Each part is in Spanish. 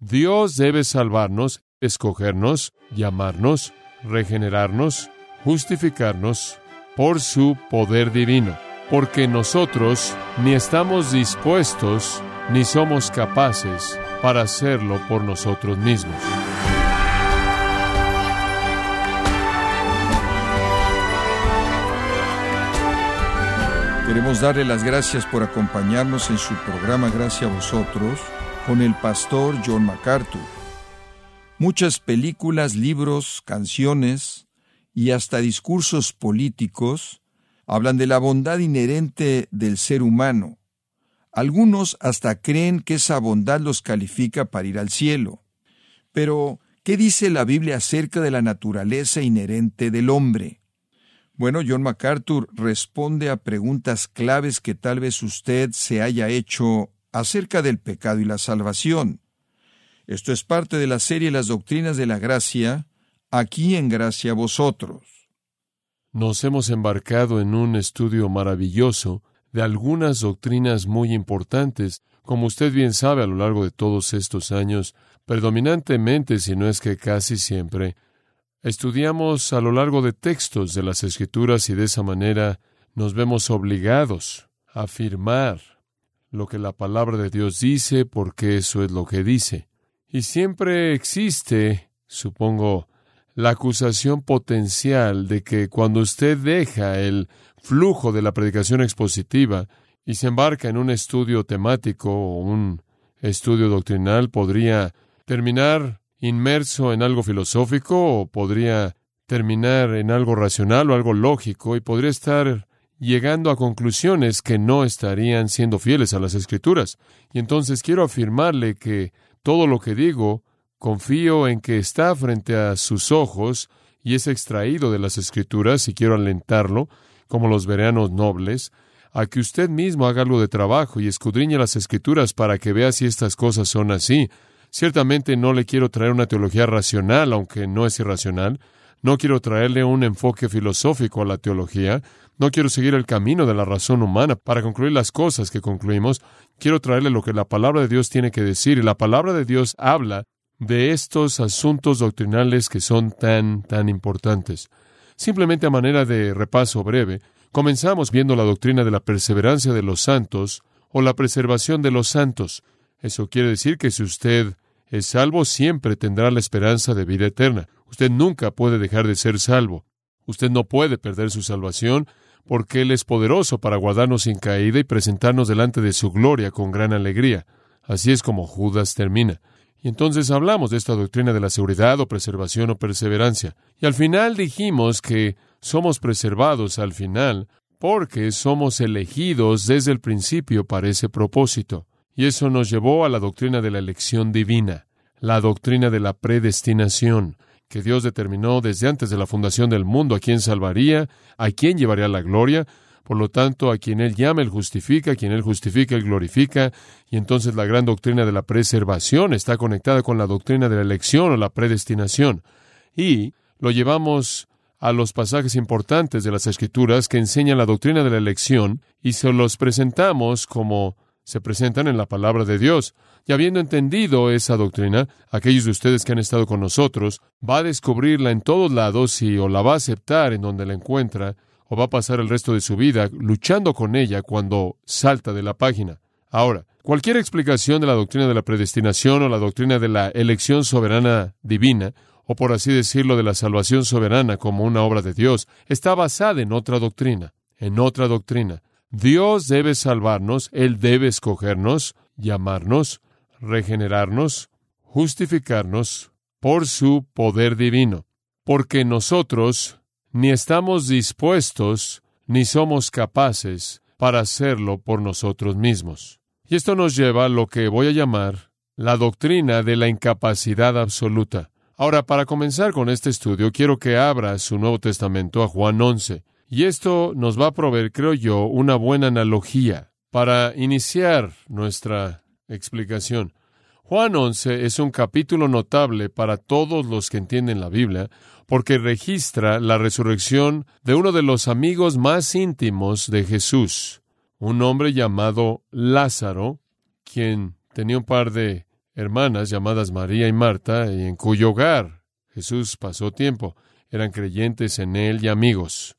Dios debe salvarnos, escogernos, llamarnos, regenerarnos, justificarnos por su poder divino, porque nosotros ni estamos dispuestos ni somos capaces para hacerlo por nosotros mismos. Queremos darle las gracias por acompañarnos en su programa Gracias a vosotros con el pastor John MacArthur. Muchas películas, libros, canciones y hasta discursos políticos hablan de la bondad inherente del ser humano. Algunos hasta creen que esa bondad los califica para ir al cielo. Pero, ¿qué dice la Biblia acerca de la naturaleza inherente del hombre? Bueno, John MacArthur responde a preguntas claves que tal vez usted se haya hecho acerca del pecado y la salvación. Esto es parte de la serie Las Doctrinas de la Gracia, aquí en Gracia Vosotros. Nos hemos embarcado en un estudio maravilloso de algunas doctrinas muy importantes, como usted bien sabe a lo largo de todos estos años, predominantemente, si no es que casi siempre, Estudiamos a lo largo de textos de las Escrituras y de esa manera nos vemos obligados a afirmar lo que la palabra de Dios dice porque eso es lo que dice. Y siempre existe, supongo, la acusación potencial de que cuando usted deja el flujo de la predicación expositiva y se embarca en un estudio temático o un estudio doctrinal, podría terminar inmerso en algo filosófico o podría terminar en algo racional o algo lógico y podría estar llegando a conclusiones que no estarían siendo fieles a las escrituras. Y entonces quiero afirmarle que todo lo que digo confío en que está frente a sus ojos y es extraído de las escrituras y quiero alentarlo, como los veranos nobles, a que usted mismo haga algo de trabajo y escudriñe las escrituras para que vea si estas cosas son así, Ciertamente no le quiero traer una teología racional, aunque no es irracional. No quiero traerle un enfoque filosófico a la teología. No quiero seguir el camino de la razón humana para concluir las cosas que concluimos. Quiero traerle lo que la palabra de Dios tiene que decir. Y la palabra de Dios habla de estos asuntos doctrinales que son tan, tan importantes. Simplemente a manera de repaso breve, comenzamos viendo la doctrina de la perseverancia de los santos o la preservación de los santos. Eso quiere decir que si usted es salvo, siempre tendrá la esperanza de vida eterna. Usted nunca puede dejar de ser salvo. Usted no puede perder su salvación porque Él es poderoso para guardarnos sin caída y presentarnos delante de su gloria con gran alegría. Así es como Judas termina. Y entonces hablamos de esta doctrina de la seguridad o preservación o perseverancia. Y al final dijimos que somos preservados al final porque somos elegidos desde el principio para ese propósito. Y eso nos llevó a la doctrina de la elección divina, la doctrina de la predestinación, que Dios determinó desde antes de la fundación del mundo a quién salvaría, a quién llevaría la gloria, por lo tanto, a quien Él llama, Él justifica, a quien Él justifica, Él glorifica, y entonces la gran doctrina de la preservación está conectada con la doctrina de la elección o la predestinación. Y lo llevamos a los pasajes importantes de las Escrituras que enseñan la doctrina de la elección y se los presentamos como se presentan en la palabra de Dios. Y habiendo entendido esa doctrina, aquellos de ustedes que han estado con nosotros, va a descubrirla en todos lados y o la va a aceptar en donde la encuentra, o va a pasar el resto de su vida luchando con ella cuando salta de la página. Ahora, cualquier explicación de la doctrina de la predestinación o la doctrina de la elección soberana divina, o por así decirlo, de la salvación soberana como una obra de Dios, está basada en otra doctrina, en otra doctrina. Dios debe salvarnos, Él debe escogernos, llamarnos, regenerarnos, justificarnos por su poder divino, porque nosotros ni estamos dispuestos ni somos capaces para hacerlo por nosotros mismos. Y esto nos lleva a lo que voy a llamar la doctrina de la incapacidad absoluta. Ahora, para comenzar con este estudio, quiero que abra su Nuevo Testamento a Juan 11. Y esto nos va a proveer, creo yo, una buena analogía para iniciar nuestra explicación. Juan 11 es un capítulo notable para todos los que entienden la Biblia, porque registra la resurrección de uno de los amigos más íntimos de Jesús, un hombre llamado Lázaro, quien tenía un par de hermanas llamadas María y Marta, y en cuyo hogar Jesús pasó tiempo. Eran creyentes en él y amigos.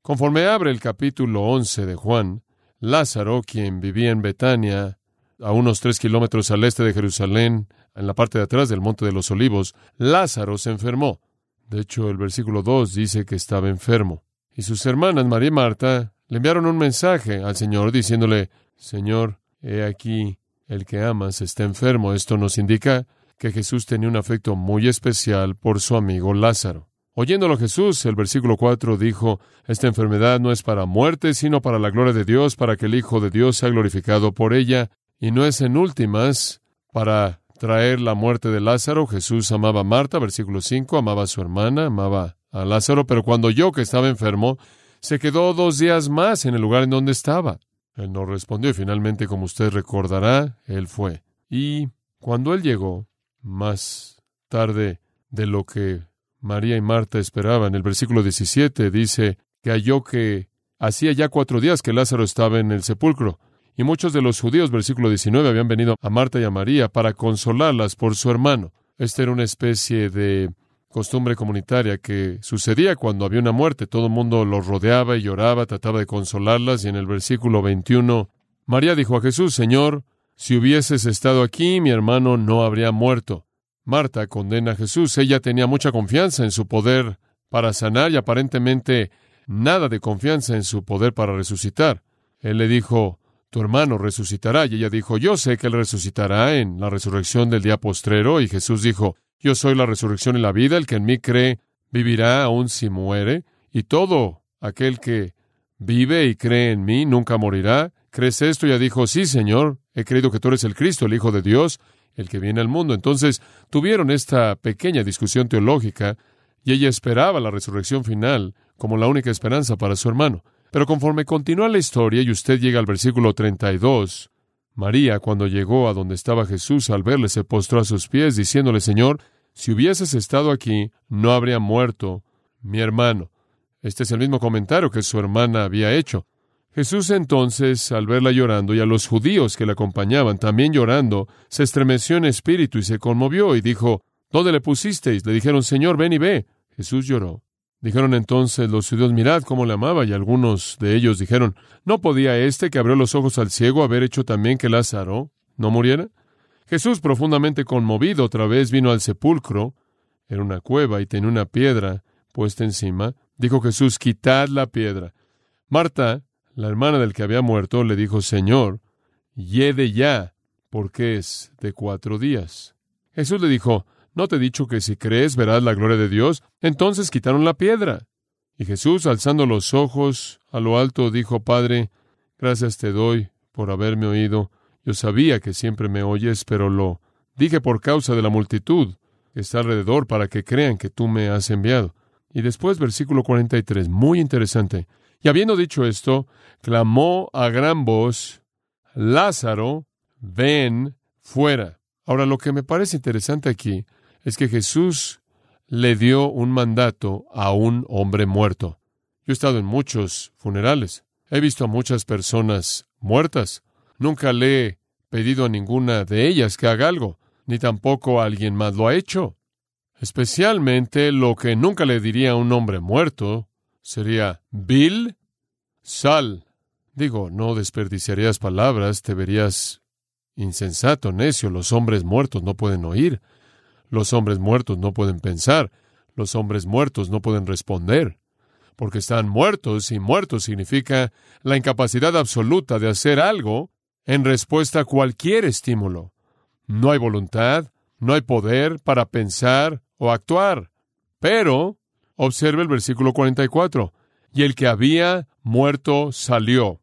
Conforme abre el capítulo 11 de Juan, Lázaro, quien vivía en Betania, a unos tres kilómetros al este de Jerusalén, en la parte de atrás del Monte de los Olivos, Lázaro se enfermó. De hecho, el versículo 2 dice que estaba enfermo. Y sus hermanas, María y Marta, le enviaron un mensaje al Señor diciéndole, Señor, he aquí, el que amas está enfermo. Esto nos indica que Jesús tenía un afecto muy especial por su amigo Lázaro. Oyéndolo Jesús, el versículo 4 dijo, Esta enfermedad no es para muerte, sino para la gloria de Dios, para que el Hijo de Dios sea glorificado por ella, y no es en últimas para traer la muerte de Lázaro. Jesús amaba a Marta, versículo 5, amaba a su hermana, amaba a Lázaro, pero cuando yo que estaba enfermo, se quedó dos días más en el lugar en donde estaba. Él no respondió y finalmente, como usted recordará, él fue. Y cuando él llegó, más tarde de lo que María y Marta esperaban, el versículo 17 dice que halló que hacía ya cuatro días que Lázaro estaba en el sepulcro. Y muchos de los judíos, versículo 19, habían venido a Marta y a María para consolarlas por su hermano. Esta era una especie de costumbre comunitaria que sucedía cuando había una muerte. Todo el mundo los rodeaba y lloraba, trataba de consolarlas. Y en el versículo 21, María dijo a Jesús, Señor, si hubieses estado aquí, mi hermano no habría muerto. Marta condena a Jesús. Ella tenía mucha confianza en su poder para sanar y aparentemente nada de confianza en su poder para resucitar. Él le dijo, tu hermano resucitará. Y ella dijo, yo sé que él resucitará en la resurrección del día postrero. Y Jesús dijo, yo soy la resurrección y la vida, el que en mí cree vivirá aun si muere, y todo aquel que vive y cree en mí nunca morirá. ¿Crees esto? Y ella dijo, sí, Señor, he creído que tú eres el Cristo, el Hijo de Dios, el que viene al mundo. Entonces tuvieron esta pequeña discusión teológica, y ella esperaba la resurrección final como la única esperanza para su hermano. Pero conforme continúa la historia y usted llega al versículo 32, María, cuando llegó a donde estaba Jesús, al verle, se postró a sus pies, diciéndole, Señor, si hubieses estado aquí, no habría muerto mi hermano. Este es el mismo comentario que su hermana había hecho. Jesús entonces, al verla llorando y a los judíos que la acompañaban también llorando, se estremeció en espíritu y se conmovió y dijo, ¿Dónde le pusisteis? Le dijeron, Señor, ven y ve. Jesús lloró. Dijeron entonces los judíos, mirad cómo le amaba, y algunos de ellos dijeron, ¿no podía éste que abrió los ojos al ciego haber hecho también que Lázaro no muriera? Jesús, profundamente conmovido, otra vez vino al sepulcro, era una cueva y tenía una piedra puesta encima. Dijo Jesús, quitad la piedra. Marta, la hermana del que había muerto, le dijo, Señor, yede ya, porque es de cuatro días. Jesús le dijo, ¿No te he dicho que si crees verás la gloria de Dios? Entonces quitaron la piedra. Y Jesús, alzando los ojos a lo alto, dijo, Padre, gracias te doy por haberme oído. Yo sabía que siempre me oyes, pero lo dije por causa de la multitud que está alrededor para que crean que tú me has enviado. Y después, versículo 43, muy interesante. Y habiendo dicho esto, clamó a gran voz, Lázaro, ven fuera. Ahora, lo que me parece interesante aquí es que Jesús le dio un mandato a un hombre muerto. Yo he estado en muchos funerales. He visto a muchas personas muertas. Nunca le he pedido a ninguna de ellas que haga algo, ni tampoco alguien más lo ha hecho. Especialmente lo que nunca le diría a un hombre muerto sería Bill, sal. Digo, no desperdiciarías palabras, te verías insensato, necio. Los hombres muertos no pueden oír. Los hombres muertos no pueden pensar, los hombres muertos no pueden responder, porque están muertos y muertos significa la incapacidad absoluta de hacer algo en respuesta a cualquier estímulo. No hay voluntad, no hay poder para pensar o actuar. Pero, observe el versículo 44, y el que había muerto salió.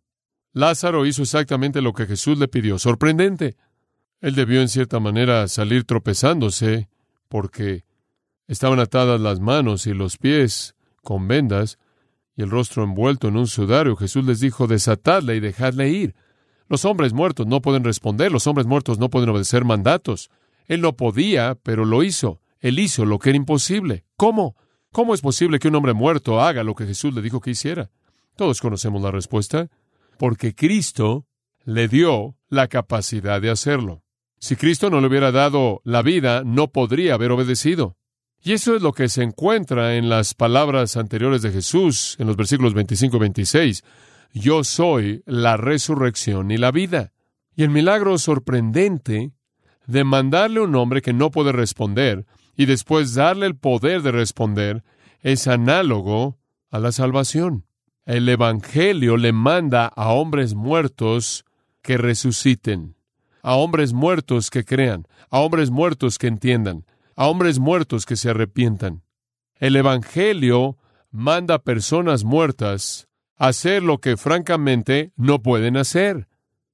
Lázaro hizo exactamente lo que Jesús le pidió. Sorprendente. Él debió en cierta manera salir tropezándose porque estaban atadas las manos y los pies con vendas y el rostro envuelto en un sudario. Jesús les dijo, desatadle y dejadle ir. Los hombres muertos no pueden responder, los hombres muertos no pueden obedecer mandatos. Él no podía, pero lo hizo. Él hizo lo que era imposible. ¿Cómo? ¿Cómo es posible que un hombre muerto haga lo que Jesús le dijo que hiciera? Todos conocemos la respuesta. Porque Cristo le dio la capacidad de hacerlo. Si Cristo no le hubiera dado la vida, no podría haber obedecido. Y eso es lo que se encuentra en las palabras anteriores de Jesús, en los versículos 25 y 26. Yo soy la resurrección y la vida. Y el milagro sorprendente de mandarle un hombre que no puede responder y después darle el poder de responder es análogo a la salvación. El Evangelio le manda a hombres muertos que resuciten, a hombres muertos que crean, a hombres muertos que entiendan, a hombres muertos que se arrepientan. El Evangelio manda a personas muertas a hacer lo que francamente no pueden hacer.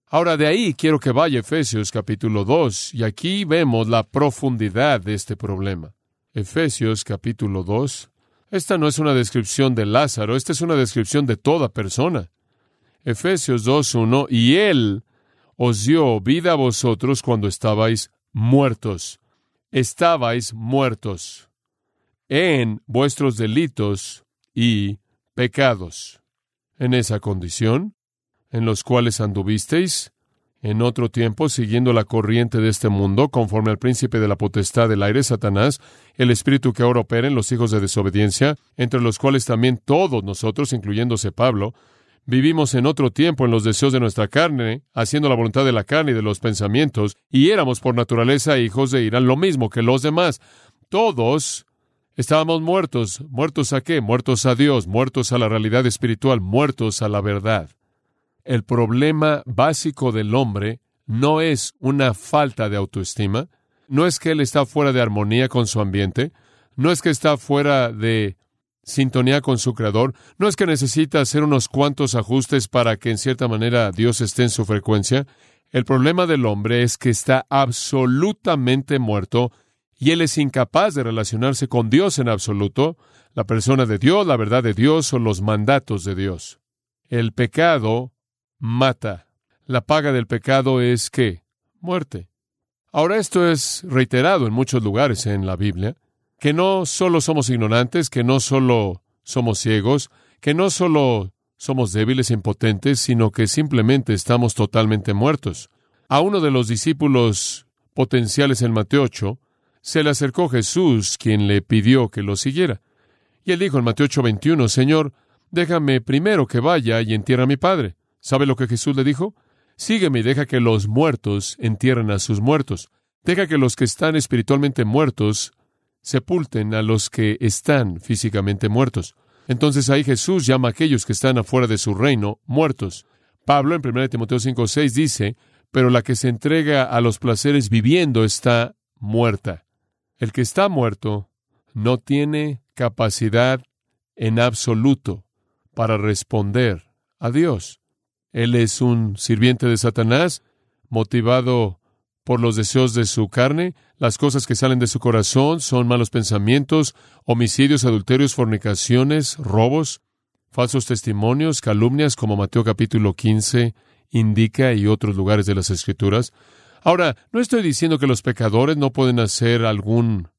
Ahora de ahí quiero que vaya Efesios capítulo 2 y aquí vemos la profundidad de este problema. Efesios capítulo 2. Esta no es una descripción de Lázaro, esta es una descripción de toda persona. Efesios 2.1, y Él os dio vida a vosotros cuando estabais muertos estabais muertos en vuestros delitos y pecados. En esa condición, en los cuales anduvisteis en otro tiempo siguiendo la corriente de este mundo, conforme al príncipe de la potestad del aire, Satanás, el espíritu que ahora opera en los hijos de desobediencia, entre los cuales también todos nosotros, incluyéndose Pablo, Vivimos en otro tiempo en los deseos de nuestra carne, haciendo la voluntad de la carne y de los pensamientos, y éramos por naturaleza hijos de ira, lo mismo que los demás. Todos estábamos muertos. ¿Muertos a qué? Muertos a Dios, muertos a la realidad espiritual, muertos a la verdad. El problema básico del hombre no es una falta de autoestima, no es que él está fuera de armonía con su ambiente, no es que está fuera de sintonía con su creador, no es que necesita hacer unos cuantos ajustes para que en cierta manera Dios esté en su frecuencia. El problema del hombre es que está absolutamente muerto y él es incapaz de relacionarse con Dios en absoluto, la persona de Dios, la verdad de Dios o los mandatos de Dios. El pecado mata. La paga del pecado es qué? Muerte. Ahora esto es reiterado en muchos lugares en la Biblia que no solo somos ignorantes, que no solo somos ciegos, que no solo somos débiles e impotentes, sino que simplemente estamos totalmente muertos. A uno de los discípulos potenciales en Mateo 8, se le acercó Jesús, quien le pidió que lo siguiera. Y él dijo en Mateo 8, 21, Señor, déjame primero que vaya y entierre a mi padre. ¿Sabe lo que Jesús le dijo? Sígueme y deja que los muertos entierren a sus muertos. Deja que los que están espiritualmente muertos sepulten a los que están físicamente muertos. Entonces ahí Jesús llama a aquellos que están afuera de su reino muertos. Pablo en 1 Timoteo 5:6 dice, pero la que se entrega a los placeres viviendo está muerta. El que está muerto no tiene capacidad en absoluto para responder a Dios. Él es un sirviente de Satanás, motivado por los deseos de su carne, las cosas que salen de su corazón son malos pensamientos, homicidios, adulterios, fornicaciones, robos, falsos testimonios, calumnias, como Mateo capítulo 15 indica y otros lugares de las Escrituras. Ahora, no estoy diciendo que los pecadores no pueden hacer algún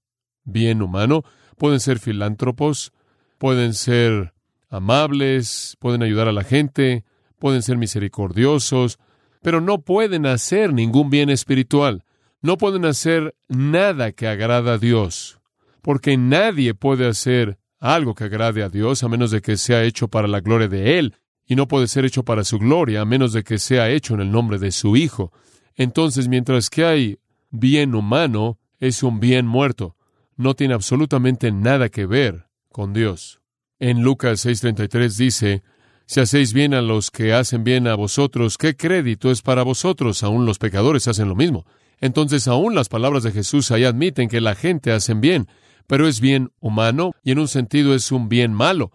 bien humano, pueden ser filántropos, pueden ser amables, pueden ayudar a la gente, pueden ser misericordiosos, pero no pueden hacer ningún bien espiritual. No pueden hacer nada que agrada a Dios, porque nadie puede hacer algo que agrade a Dios a menos de que sea hecho para la gloria de Él, y no puede ser hecho para su gloria a menos de que sea hecho en el nombre de su Hijo. Entonces, mientras que hay bien humano, es un bien muerto. No tiene absolutamente nada que ver con Dios. En Lucas 6:33 dice, si hacéis bien a los que hacen bien a vosotros, ¿qué crédito es para vosotros? Aún los pecadores hacen lo mismo. Entonces aún las palabras de Jesús ahí admiten que la gente hacen bien, pero es bien humano y en un sentido es un bien malo.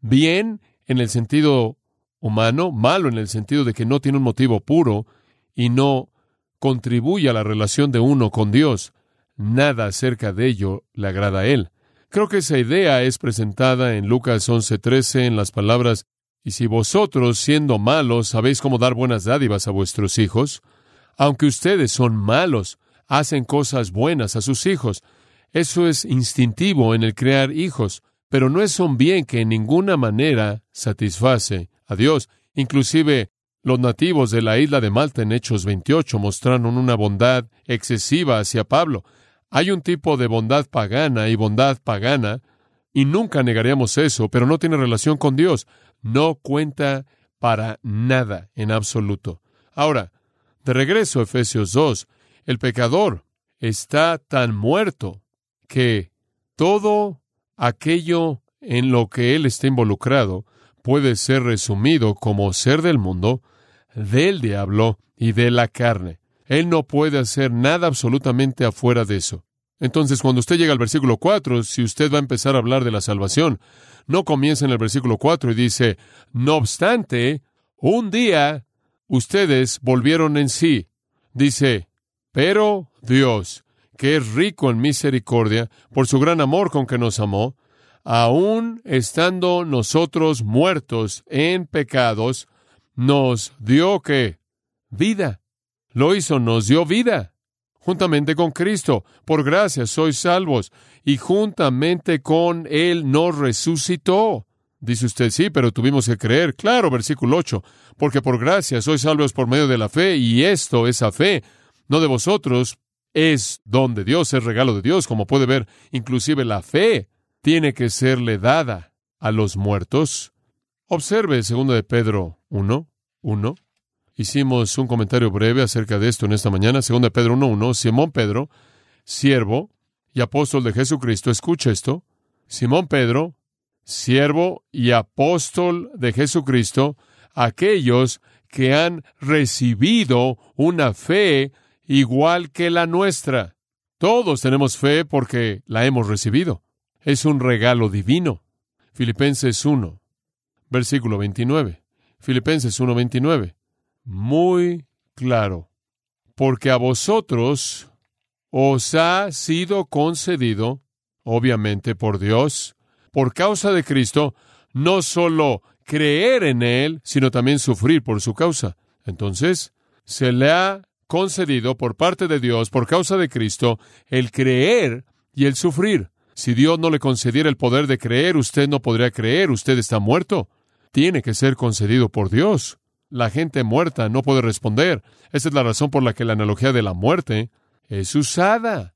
Bien en el sentido humano, malo en el sentido de que no tiene un motivo puro y no contribuye a la relación de uno con Dios. Nada acerca de ello le agrada a él. Creo que esa idea es presentada en Lucas 11:13 en las palabras y si vosotros, siendo malos, sabéis cómo dar buenas dádivas a vuestros hijos, aunque ustedes son malos, hacen cosas buenas a sus hijos. Eso es instintivo en el crear hijos, pero no es un bien que en ninguna manera satisface a Dios. Inclusive Los nativos de la isla de Malta en Hechos 28 mostraron una bondad excesiva hacia Pablo. Hay un tipo de bondad pagana y bondad pagana, y nunca negaríamos eso, pero no tiene relación con Dios. No cuenta para nada en absoluto. Ahora, de regreso a Efesios 2, el pecador está tan muerto que todo aquello en lo que él está involucrado puede ser resumido como ser del mundo, del diablo y de la carne. Él no puede hacer nada absolutamente afuera de eso. Entonces, cuando usted llega al versículo 4, si usted va a empezar a hablar de la salvación, no comienza en el versículo 4 y dice, no obstante, un día ustedes volvieron en sí. Dice, pero Dios, que es rico en misericordia, por su gran amor con que nos amó, aun estando nosotros muertos en pecados, nos dio que vida. Lo hizo, nos dio vida. Juntamente con Cristo, por gracia sois salvos, y juntamente con Él nos resucitó. Dice usted, sí, pero tuvimos que creer. Claro, versículo 8, porque por gracia sois salvos por medio de la fe, y esto, esa fe, no de vosotros, es don de Dios, es regalo de Dios, como puede ver, inclusive la fe tiene que serle dada a los muertos. Observe segundo de Pedro 1, 1. Hicimos un comentario breve acerca de esto en esta mañana. Segundo de Pedro 1, 1. Simón Pedro, siervo y apóstol de Jesucristo. Escucha esto. Simón Pedro, siervo y apóstol de Jesucristo, aquellos que han recibido una fe igual que la nuestra. Todos tenemos fe porque la hemos recibido. Es un regalo divino. Filipenses 1, versículo 29. Filipenses 1, 29. Muy claro. Porque a vosotros os ha sido concedido, obviamente por Dios, por causa de Cristo, no solo creer en Él, sino también sufrir por su causa. Entonces, se le ha concedido por parte de Dios, por causa de Cristo, el creer y el sufrir. Si Dios no le concediera el poder de creer, usted no podría creer, usted está muerto. Tiene que ser concedido por Dios. La gente muerta no puede responder. Esa es la razón por la que la analogía de la muerte es usada.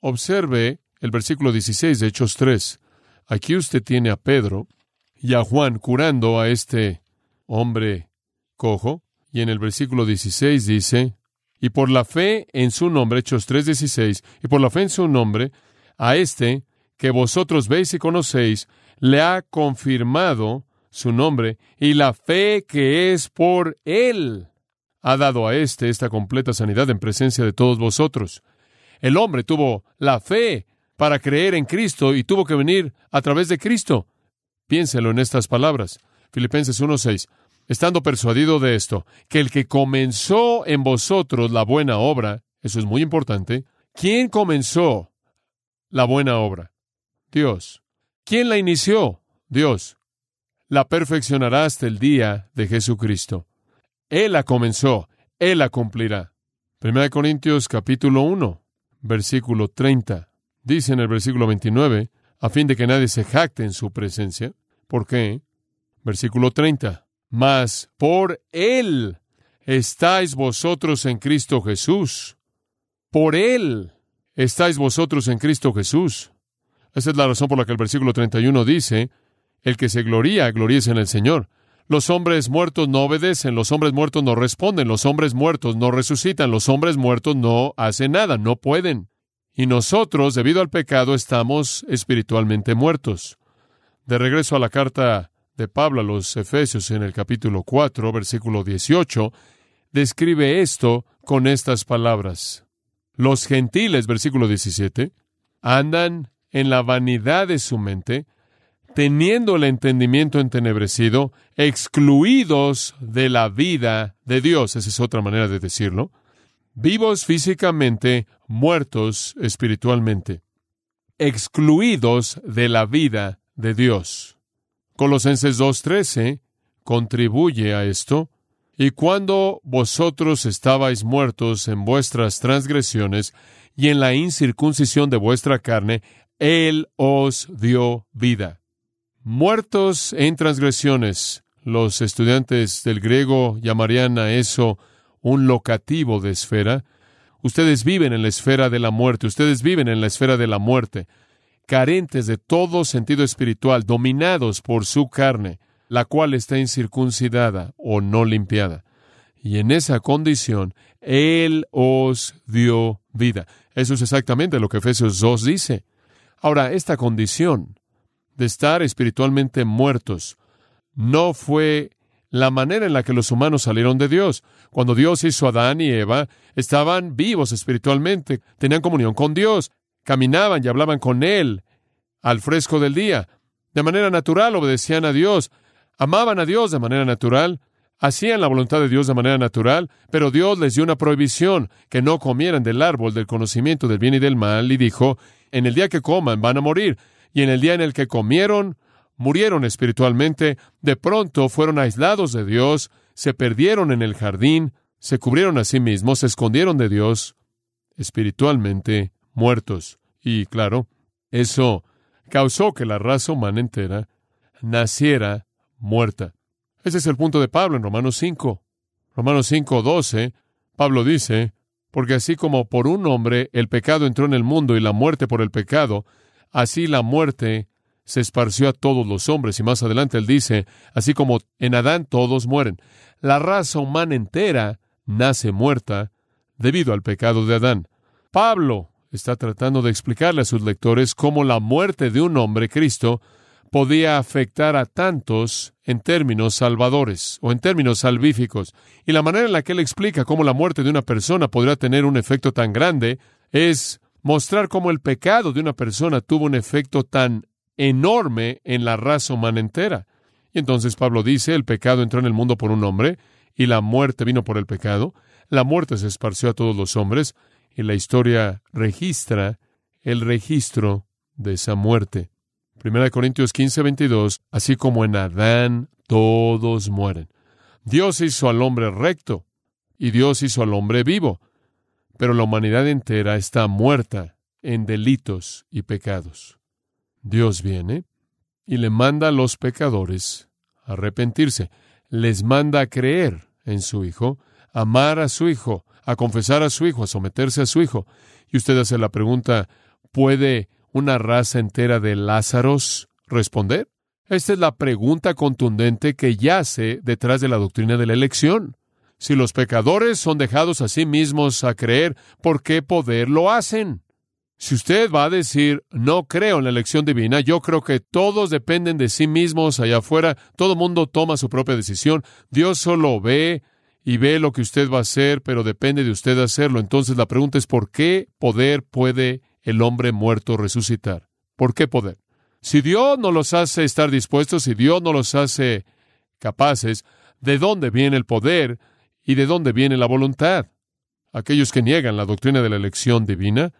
Observe el versículo 16 de Hechos 3. Aquí usted tiene a Pedro y a Juan curando a este hombre cojo. Y en el versículo 16 dice, y por la fe en su nombre, Hechos 3:16, y por la fe en su nombre, a este que vosotros veis y conocéis, le ha confirmado su nombre, y la fe que es por él ha dado a éste esta completa sanidad en presencia de todos vosotros. El hombre tuvo la fe para creer en Cristo y tuvo que venir a través de Cristo. Piénselo en estas palabras. Filipenses 1:6. Estando persuadido de esto, que el que comenzó en vosotros la buena obra, eso es muy importante, ¿quién comenzó la buena obra? Dios. ¿Quién la inició? Dios. La perfeccionará hasta el día de Jesucristo. Él la comenzó, Él la cumplirá. 1 Corintios capítulo 1, versículo 30. Dice en el versículo 29, a fin de que nadie se jacte en su presencia. ¿Por qué? Versículo 30. Mas por Él estáis vosotros en Cristo Jesús. Por Él estáis vosotros en Cristo Jesús. Esa es la razón por la que el versículo 31 dice, el que se gloría, gloríese en el Señor. Los hombres muertos no obedecen, los hombres muertos no responden, los hombres muertos no resucitan, los hombres muertos no hacen nada, no pueden. Y nosotros, debido al pecado, estamos espiritualmente muertos. De regreso a la carta de Pablo a los Efesios en el capítulo 4, versículo 18, describe esto con estas palabras. Los gentiles, versículo 17, andan en la vanidad de su mente, teniendo el entendimiento entenebrecido, excluidos de la vida de Dios. Esa es otra manera de decirlo. Vivos físicamente, muertos espiritualmente, excluidos de la vida de Dios. Colosenses 2.13 contribuye a esto. Y cuando vosotros estabais muertos en vuestras transgresiones y en la incircuncisión de vuestra carne, Él os dio vida. Muertos en transgresiones, Los estudiantes del griego llamarían a eso un locativo de esfera. Ustedes viven en la esfera de la muerte, ustedes viven en la esfera de la muerte, carentes de todo sentido espiritual, dominados por su carne, la cual está incircuncidada o no limpiada. Y en esa condición, Él os dio vida. Eso es exactamente lo que Efesios 2 dice. Ahora, esta condición de estar espiritualmente muertos no fue la manera en la que los humanos salieron de Dios. Cuando Dios hizo a Adán y Eva, estaban vivos espiritualmente, tenían comunión con Dios, caminaban y hablaban con Él al fresco del día. De manera natural obedecían a Dios, amaban a Dios de manera natural, hacían la voluntad de Dios de manera natural, pero Dios les dio una prohibición, que no comieran del árbol del conocimiento del bien y del mal, y dijo, en el día que coman van a morir, y en el día en el que comieron, murieron espiritualmente, de pronto fueron aislados de Dios, se perdieron en el jardín, se cubrieron a sí mismos, se escondieron de Dios, espiritualmente muertos. Y claro, eso causó que la raza humana entera naciera muerta. Ese es el punto de Pablo en Romanos 5. Romanos 5, 12, Pablo dice, porque así como por un hombre el pecado entró en el mundo y la muerte por el pecado, así la muerte se esparció a todos los hombres. Y más adelante él dice, así como en Adán todos mueren. La raza humana entera nace muerta debido al pecado de Adán. Pablo está tratando de explicarle a sus lectores cómo la muerte de un hombre, Cristo, podía afectar a tantos en términos salvadores o en términos salvíficos. Y la manera en la que él explica cómo la muerte de una persona podría tener un efecto tan grande es mostrar cómo el pecado de una persona tuvo un efecto tan enorme en la raza humana entera. Y entonces Pablo dice, el pecado entró en el mundo por un hombre, y la muerte vino por el pecado, la muerte se esparció a todos los hombres, y la historia registra el registro de esa muerte. Primera Corintios 15, 22, así como en Adán todos mueren. Dios hizo al hombre recto y Dios hizo al hombre vivo, pero la humanidad entera está muerta en delitos y pecados. Dios viene y le manda a los pecadores a arrepentirse, les manda a creer en su Hijo, amar a su Hijo, a confesar a su Hijo, a someterse a su Hijo. Y usted hace la pregunta, ¿puede una raza entera de Lázaros responder? Esta es la pregunta contundente que yace detrás de la doctrina de la elección. Si los pecadores son dejados a sí mismos a creer, ¿por qué poder lo hacen? Si usted va a decir, no creo en la elección divina, yo creo que todos dependen de sí mismos allá afuera, todo mundo toma su propia decisión, Dios solo ve y ve lo que usted va a hacer, pero depende de usted hacerlo. Entonces la pregunta es, ¿por qué poder puede el hombre muerto resucitar. ¿Por qué poder? Si Dios no los hace estar dispuestos, si Dios no los hace capaces, ¿de dónde viene el poder y de dónde viene la voluntad? Aquellos que niegan la doctrina de la elección divina,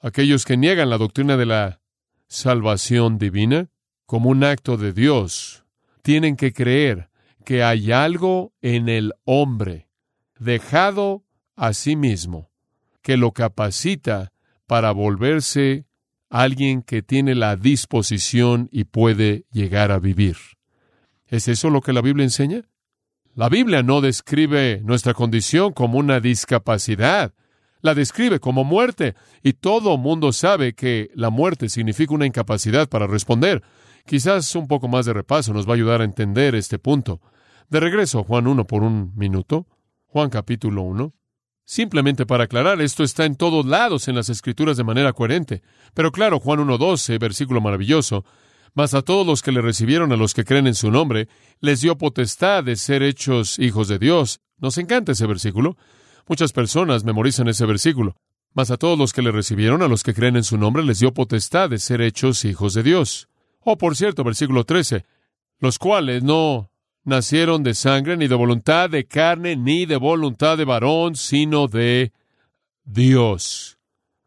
aquellos que niegan la doctrina de la salvación divina como un acto de Dios, tienen que creer que hay algo en el hombre dejado a sí mismo que lo capacita para volverse alguien que tiene la disposición y puede llegar a vivir. ¿Es eso lo que la Biblia enseña? La Biblia no describe nuestra condición como una discapacidad, la describe como muerte, y todo mundo sabe que la muerte significa una incapacidad para responder. Quizás un poco más de repaso nos va a ayudar a entender este punto. De regreso Juan 1 por un minuto. Juan capítulo 1. Simplemente para aclarar, esto está en todos lados en las Escrituras de manera coherente. Pero claro, Juan 1.12, versículo maravilloso, mas a todos los que le recibieron, a los que creen en su nombre, les dio potestad de ser hechos hijos de Dios. Nos encanta ese versículo. Muchas personas memorizan ese versículo. Mas a todos los que le recibieron, a los que creen en su nombre, les dio potestad de ser hechos hijos de Dios. Oh, por cierto, versículo 13, los cuales no nacieron de sangre, ni de voluntad de carne, ni de voluntad de varón, sino de Dios.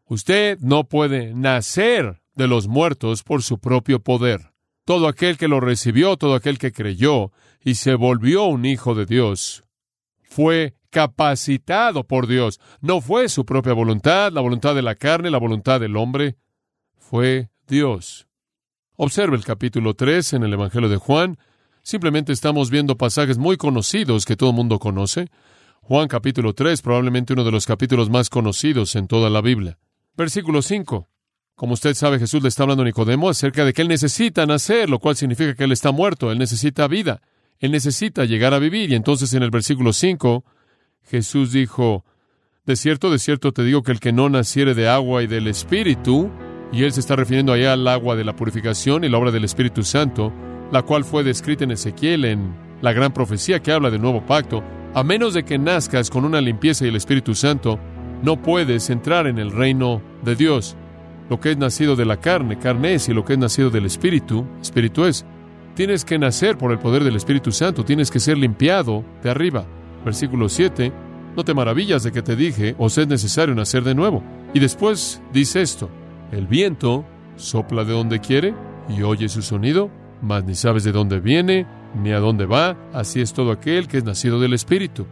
Usted no puede nacer de los muertos por su propio poder. Todo aquel que lo recibió, todo aquel que creyó y se volvió un hijo de Dios, fue capacitado por Dios. No fue su propia voluntad, la voluntad de la carne, la voluntad del hombre, fue Dios. Observe el capítulo 3 en el Evangelio de Juan, Simplemente estamos viendo pasajes muy conocidos que todo el mundo conoce. Juan capítulo 3, probablemente uno de los capítulos más conocidos en toda la Biblia. Versículo 5. Como usted sabe, Jesús le está hablando a Nicodemo acerca de que él necesita nacer, lo cual significa que él está muerto, él necesita vida, él necesita llegar a vivir. Y entonces en el versículo 5, Jesús dijo, de cierto, de cierto te digo que el que no naciere de agua y del Espíritu, y él se está refiriendo allá al agua de la purificación y la obra del Espíritu Santo, la cual fue descrita en Ezequiel en la gran profecía que habla del nuevo pacto, a menos de que nazcas con una limpieza y el Espíritu Santo, no puedes entrar en el reino de Dios. Lo que es nacido de la carne, carne es, y lo que es nacido del Espíritu, Espíritu es. Tienes que nacer por el poder del Espíritu Santo, tienes que ser limpiado de arriba. Versículo 7, no te maravillas de que te dije, os es necesario nacer de nuevo. Y después dice esto, el viento sopla de donde quiere y oye su sonido, mas ni sabes de dónde viene, ni a dónde va, así es todo aquel que es nacido del Espíritu.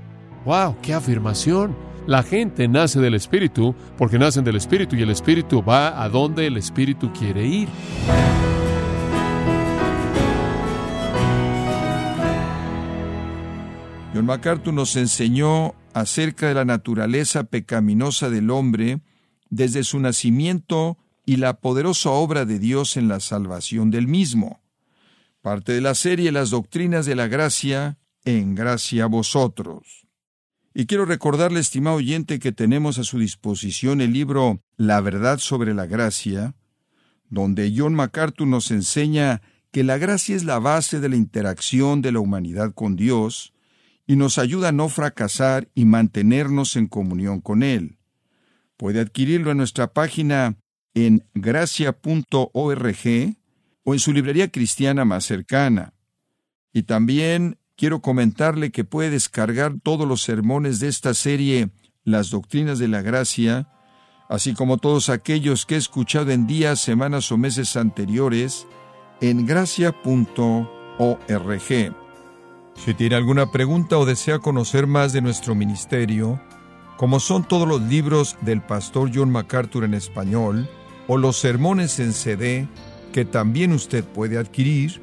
¡Wow! ¡Qué afirmación! La gente nace del Espíritu porque nacen del Espíritu y el Espíritu va a donde el Espíritu quiere ir. John MacArthur nos enseñó acerca de la naturaleza pecaminosa del hombre desde su nacimiento y la poderosa obra de Dios en la salvación del mismo. Parte de la serie Las Doctrinas de la Gracia, en gracia a vosotros. Y quiero recordarle, estimado oyente, que tenemos a su disposición el libro La verdad sobre la gracia, donde John MacArthur nos enseña que la gracia es la base de la interacción de la humanidad con Dios, y nos ayuda a no fracasar y mantenernos en comunión con Él. Puede adquirirlo en nuestra página en gracia.org o en su librería cristiana más cercana. Y también quiero comentarle que puede descargar todos los sermones de esta serie Las Doctrinas de la Gracia, así como todos aquellos que he escuchado en días, semanas o meses anteriores, en gracia.org. Si tiene alguna pregunta o desea conocer más de nuestro ministerio, como son todos los libros del pastor John MacArthur en español o los sermones en CD que también usted puede adquirir,